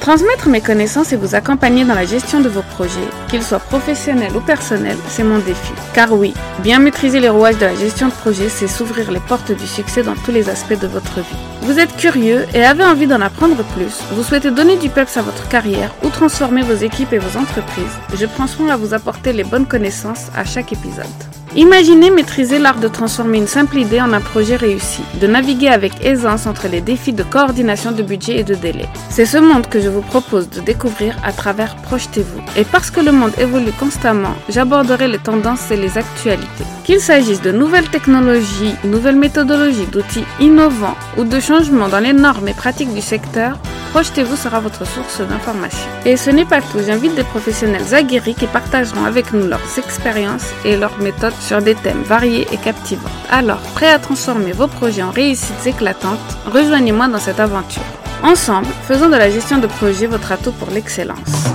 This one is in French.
Transmettre mes connaissances et vous accompagner dans la gestion de vos projets, qu'ils soient professionnels ou personnels, c'est mon défi. Car oui, bien maîtriser les rouages de la gestion de projet, c'est s'ouvrir les portes du succès dans tous les aspects de votre vie. Vous êtes curieux et avez envie d'en apprendre plus, vous souhaitez donner du peps à votre carrière ou transformer vos équipes et vos entreprises, je prends soin à vous apporter les bonnes connaissances à chaque épisode. Imaginez maîtriser l'art de transformer une simple idée en un projet réussi, de naviguer avec aisance entre les défis de coordination de budget et de délai. C'est ce monde que je vous propose de découvrir à travers Projetez-vous. Et parce que le monde évolue constamment, j'aborderai les tendances et les actualités. Qu'il s'agisse de nouvelles technologies, nouvelles méthodologies, d'outils innovants ou de changements dans les normes et pratiques du secteur, Projetez-vous sera votre source d'information. Et ce n'est pas tout, j'invite des professionnels aguerris qui partageront avec nous leurs expériences et leurs méthodes sur des thèmes variés et captivants. Alors, prêt à transformer vos projets en réussites éclatantes, rejoignez-moi dans cette aventure. Ensemble, faisons de la gestion de projet votre atout pour l'excellence.